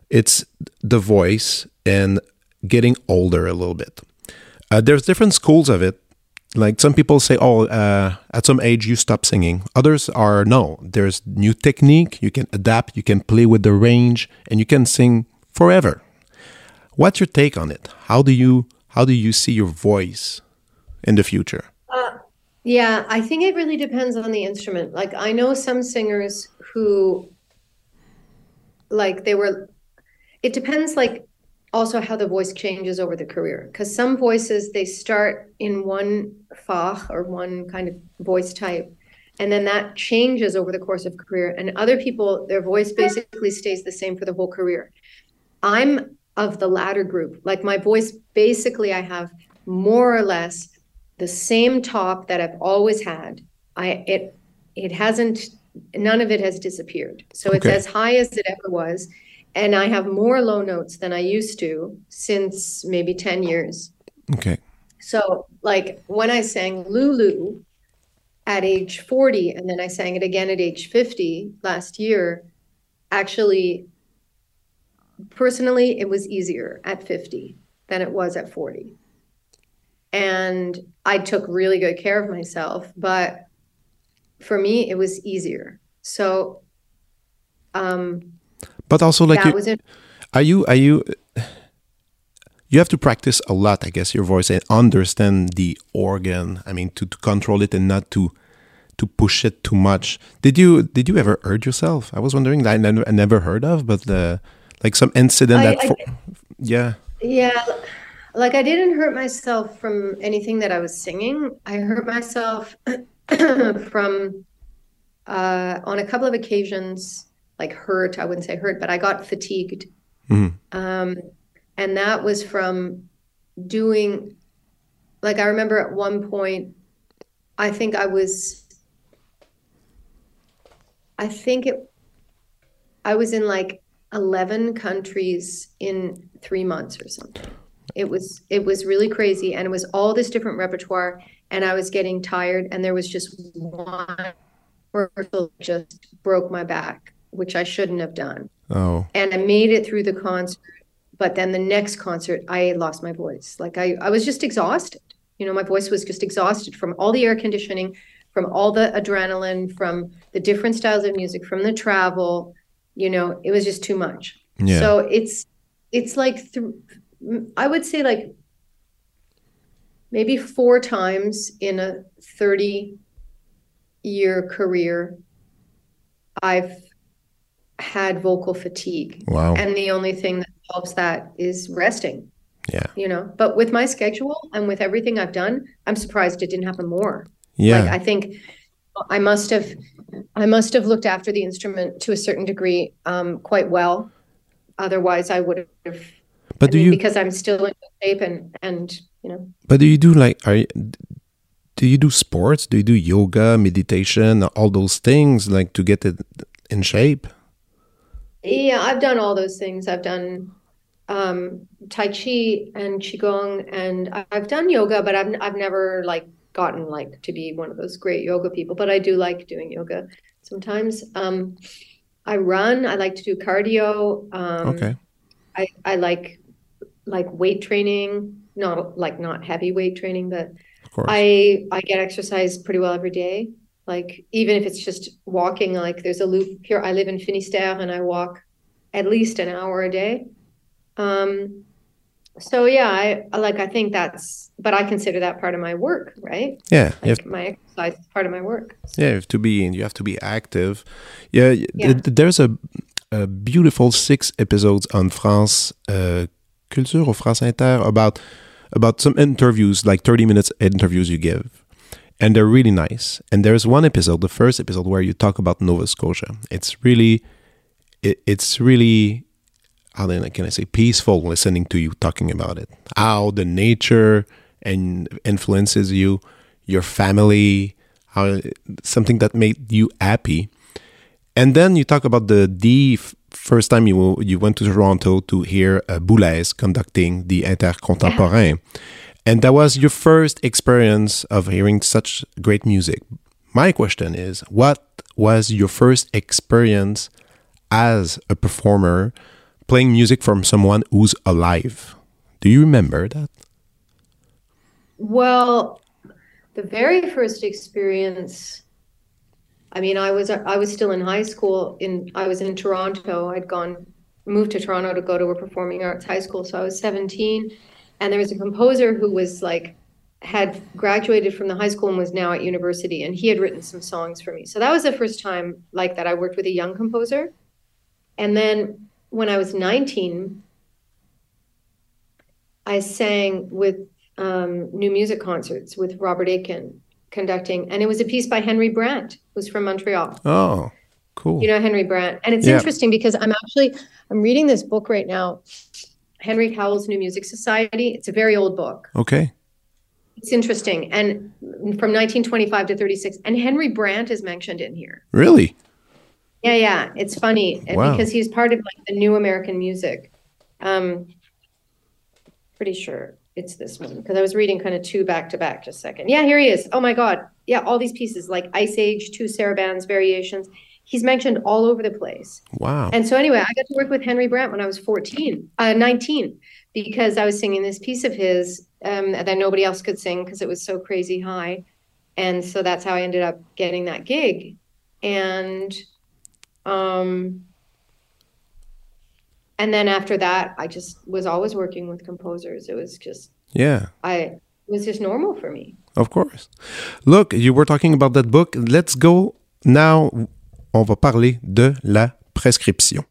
It's the voice and getting older a little bit. Uh, there's different schools of it. Like some people say oh uh, at some age you stop singing. Others are no there's new technique you can adapt you can play with the range and you can sing forever. What's your take on it? How do you how do you see your voice in the future? Yeah, I think it really depends on the instrument. Like I know some singers who like they were it depends like also how the voice changes over the career because some voices they start in one fach or one kind of voice type and then that changes over the course of career and other people their voice basically stays the same for the whole career. I'm of the latter group. Like my voice basically I have more or less the same top that I've always had. I it it hasn't none of it has disappeared. So it's as high as it ever was. And I have more low notes than I used to since maybe 10 years. Okay. So, like when I sang Lulu at age 40, and then I sang it again at age 50 last year, actually, personally, it was easier at 50 than it was at 40. And I took really good care of myself, but for me, it was easier. So, um, but also like you, are you are you you have to practice a lot i guess your voice and understand the organ i mean to, to control it and not to to push it too much. Did you did you ever hurt yourself? I was wondering that i never, I never heard of but uh, like some incident I- that I- for, yeah. Yeah, like I didn't hurt myself from anything that I was singing. I hurt myself from uh, on a couple of occasions, like hurt. I wouldn't say hurt, but I got fatigued, Mhm. um, and that was from doing. Like I remember at one point, I think I was. I think it. I was in like 11 countries in three months or something. It was it was really crazy, and it was all this different repertoire, and I was getting tired, and there was just one rehearsal just broke my back, which I shouldn't have done, oh and I made it through the concert, but then the next concert I lost my voice, like I I was just exhausted. You know, my voice was just exhausted from all the air conditioning, from all the adrenaline, from the different styles of music, from the travel. You know, it was just too much. yeah So it's it's like th- I would say like maybe four times in a 30 year career I've had vocal fatigue. wow And the only thing that helps that is resting, yeah you know. But with my schedule and with everything I've done, I'm surprised it didn't happen more. yeah Like I think I must have I must have looked after the instrument to a certain degree um, quite well. Otherwise, I would have. but I do mean, you because I'm still in good shape and and you know but do you do like are you, do you do sports do you do yoga meditation all those things like to get it in shape yeah I've done all those things. I've done um, tai chi and qigong, and I've done yoga, but I've I've never like gotten like to be one of those great yoga people. But I do like doing yoga sometimes. Um, I run. I like to do cardio. Um, okay I, I like like weight training, not like not heavy weight training, but I I get exercise pretty well every day. Like even if it's just walking, like there's a loop here. I live in Finistère and I walk at least an hour a day. Um, so yeah, I like I think that's, but I consider that part of my work, right? yeah you have my exercise is part of my work. Yeah, you have to be and you have to be active. Yeah, Yeah. th- th- there's a, a beautiful six episodes on France uh, Culture or France Inter about about some interviews, like 30 minutes interviews you give. And they're really nice. And there's one episode, the first episode where you talk about Nova Scotia. It's really it, it's really how can I say peaceful listening to you talking about it. How the nature and influences you, your family, how something that made you happy. And then you talk about the the first time you you went to Toronto to hear uh, Boulez conducting the Intercontemporain, and that was your first experience of hearing such great music. My question is, what was your first experience as a performer playing music from someone who's alive? Do you remember that? Well, the very first experience, I mean, I was I was still in high school in I was in Toronto. I'd gone moved to Toronto to go to a performing arts high school, so I was 17 and there was a composer who was like had graduated from the high school and was now at university and he had written some songs for me. So that was the first time like that I worked with a young composer. And then when I was 19 I sang with um, new music concerts with Robert Aitken conducting, and it was a piece by Henry Brant, who's from Montreal. Oh, cool. You know Henry Brant, and it's Yeah. interesting because I'm actually I'm reading this book right now, Henry Cowell's New Music Society. It's a very old book. okay. It's interesting, and from 1925 to 36, and Henry Brant is mentioned in here. Really? Yeah, yeah. It's funny uh, Wow. because he's part of like the new American music. Um, pretty sure it's this one because I was reading kind of two back to back. Just a second. Yeah, here he is. Oh my God. Yeah, all these pieces like Ice Age, two Sarabands variations. He's mentioned all over the place. Wow. And so anyway, I got to work with Henry Brant when I was 14, uh, 19, because I was singing this piece of his um, that nobody else could sing because it was so crazy high. And so that's how I ended up getting that gig. And um and then after that, I just was always working with composers. It was just yeah. I it was just normal for me. Of course. Look, you were talking about that book. Let's go now. On va parler de la prescription.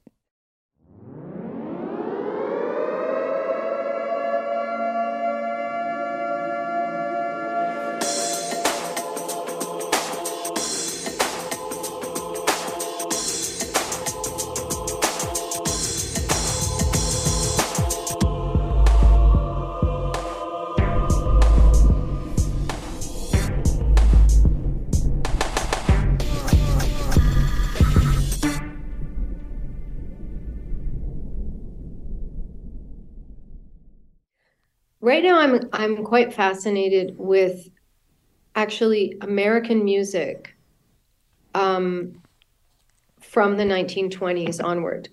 I'm quite fascinated with actually American music um, from the 1920s onward.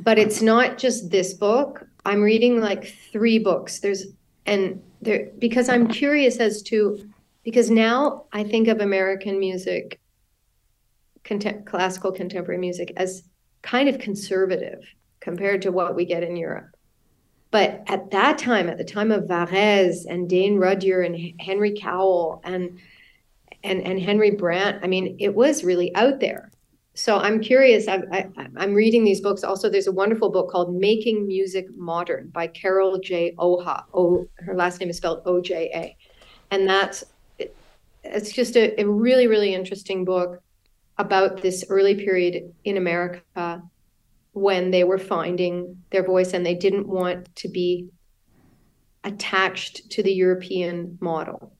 But it's not just this book. I'm reading like three books. There's and there because I'm curious as to because now I think of American music, contem- classical contemporary music, as kind of conservative compared to what we get in Europe. But at that time, at the time of Varese and Dane Rudhyar and Henry Cowell and and and Henry Brant, I mean, it was really out there. So I'm curious. I, I, I'm reading these books. Also, there's a wonderful book called "Making Music Modern" by Carol J. Oja. Oh, her last name is spelled O J A, and that's it- it's just a, a really really interesting book about this early period in America when they were finding their voice and they didn't want to be attached to the European model.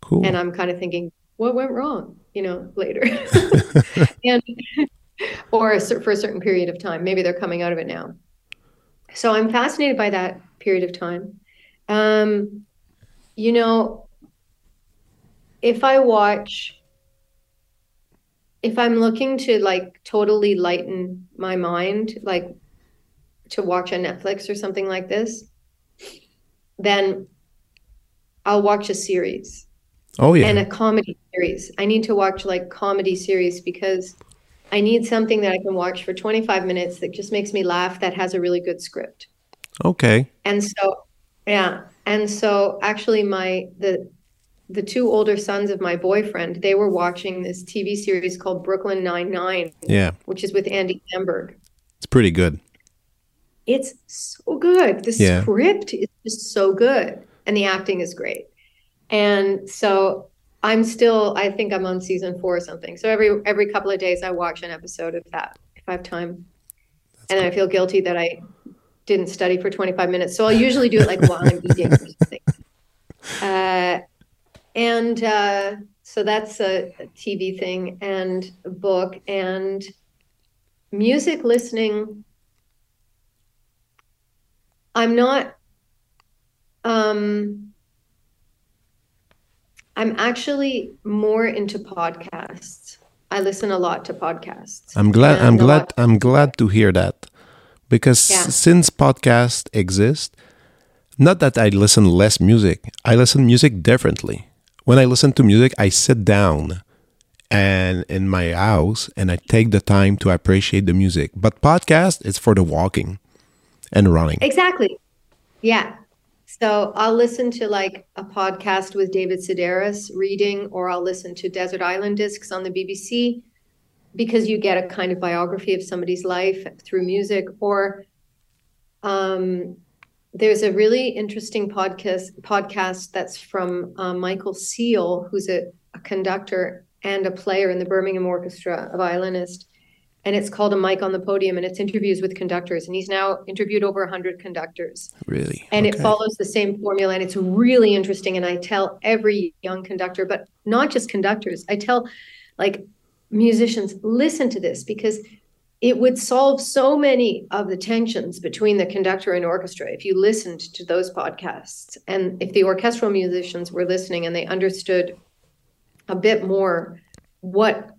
Cool. And I'm kind of thinking, what went wrong? You know, later, and or a for a certain period of time. Maybe they're coming out of it now. So I'm fascinated by that period of time. Um, you know, if I watch, if I'm looking to like totally lighten my mind, like to watch a Netflix or something like this, then I'll watch a series oh yeah. and a comedy series. I need to watch like comedy series because I need something that I can watch for 25 minutes that just makes me laugh that has a really good script. okay. And so yeah, and so actually my the the two older sons of my boyfriend, they were watching this TV series called Brooklyn Nine-Nine, Yeah. which is with Andy Samberg. It's pretty good. It's so good. The Yeah. script is just so good, and the acting is great. And so I'm still, I think I'm on season four or something. So every every couple of days, I watch an episode of that if I have time, and I feel guilty that I didn't study for 25 minutes. So I'll usually do it like while I'm eating. Uh, and uh, so that's a, a TV thing and a book and music listening. I'm not. Um, I'm actually more into podcasts. I listen a lot to podcasts. I'm glad. I'm glad. I'm glad to hear that, because Yeah. since podcasts exist, not that I listen less music. I listen music differently. When I listen to music, I sit down and in my house and I take the time to appreciate the music. But podcast is for the walking and running. Exactly. Yeah. So I'll listen to like a podcast with David Sedaris reading, or I'll listen to Desert Island Discs on the BBC because you get a kind of biography of somebody's life through music. Or um, there's a really interesting podcast podcast that's from uh, Michael Seal, who's a, a conductor and a player in the Birmingham Orchestra, a violinist and it's called a mic on the podium and it's interviews with conductors. And he's now interviewed over 100 conductors. Really, and it follows the same formula and it's really interesting and i tell every young conductor but not just conductors i tell like musicians listen to this because it would solve so many of the tensions between the conductor and orchestra if you listened to those podcasts and if the orchestral musicians were listening and they understood a bit more what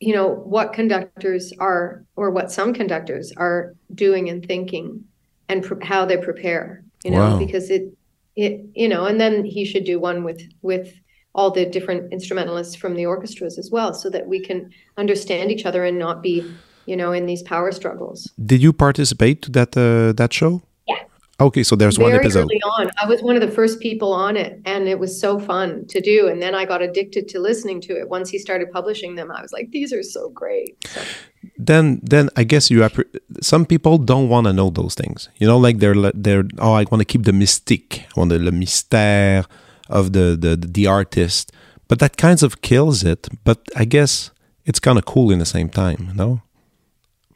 you know what conductors are or what some conductors are doing and thinking and how they prepare you know Wow. because it it you know and then he should do one with with all the different instrumentalists from the orchestras as well so that we can understand each other and not be you know in these power struggles Did you participate to that uh, that show? Yeah. Okay, so there's one very episode. early on i was one of the first people on it and it was so fun to do and then i got addicted to listening to it once he started publishing them i was like these are so great so, Then then I guess you appre- some people don't want to know those things. You know, like they're they're oh I want to keep the mystique, I want the, le mystère of the, the the artist, but that kind of kills it. But I guess it's kind of cool in the same time, no?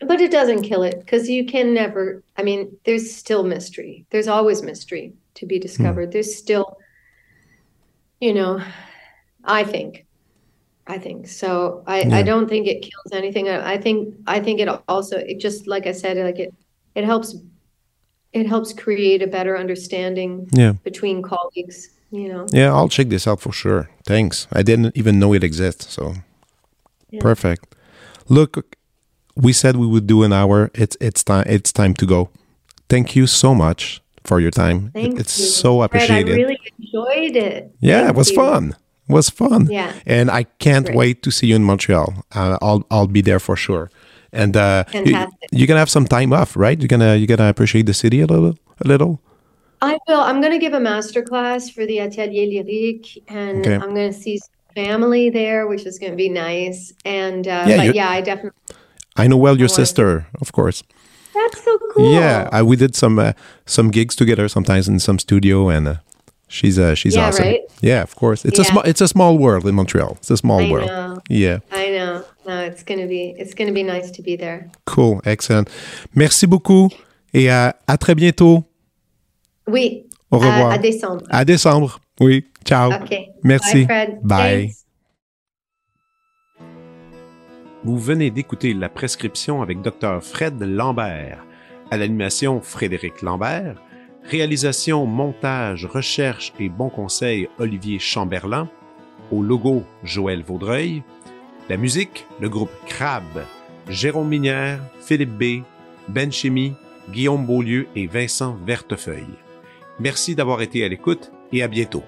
but it doesn't kill it because you can never i mean there's still mystery there's always mystery to be hmm. discovered there's still you know i think i think so i Yeah. i don't think it kills anything I, I think i think it also it just like i said like it it helps it helps create a better understanding Yeah. between colleagues you know Yeah, I'll check this out for sure. Thanks. I didn't even know it exists, so Yeah. perfect. Look, we said we would do an hour. It's it's time it's time to go. Thank you so much for your time. Thank it's you so Fred, appreciated. i really enjoyed it yeah, Thank it was you. fun. It was fun. Yeah. And I can't Great. wait to see you in Montreal. Uh, I'll I'll be there for sure. And uh, you, you're gonna have some time off, right? You're gonna you're gonna appreciate the city a little, a little. I will. I'm going to give a master class for the Atelier Lyrique, and Okay. I'm going to see family there, which is going to be nice. And uh, Yeah, but yeah, I definitely. I know well your sister, of course. That's so cool. Yeah, I, we did some uh, some gigs together sometimes in some studio, and uh, she's uh, she's Yeah, awesome. right? Yeah, of course. It's a small it's a small world in Montreal. It's a small I world. know. Yeah, I know. No, it's going to be. It's going to be nice to be there. cool, excellent. Merci beaucoup et à, à très bientôt. Oui. Au revoir. À, décembre. À décembre. Oui, ciao. Ok. Merci. Bye, Fred. Bye. Thanks. Vous venez d'écouter La prescription avec Dr. Fred Lambert. À l'animation, Frédéric Lambert. Réalisation, montage, recherche et bons conseils, Olivier Chamberlain. Au logo, Joël Vaudreuil. La musique, le groupe Crab. Jérôme Minière, Philippe B., Ben Chimie, Guillaume Beaulieu et Vincent Vertefeuille. Merci d'avoir été à l'écoute et à bientôt.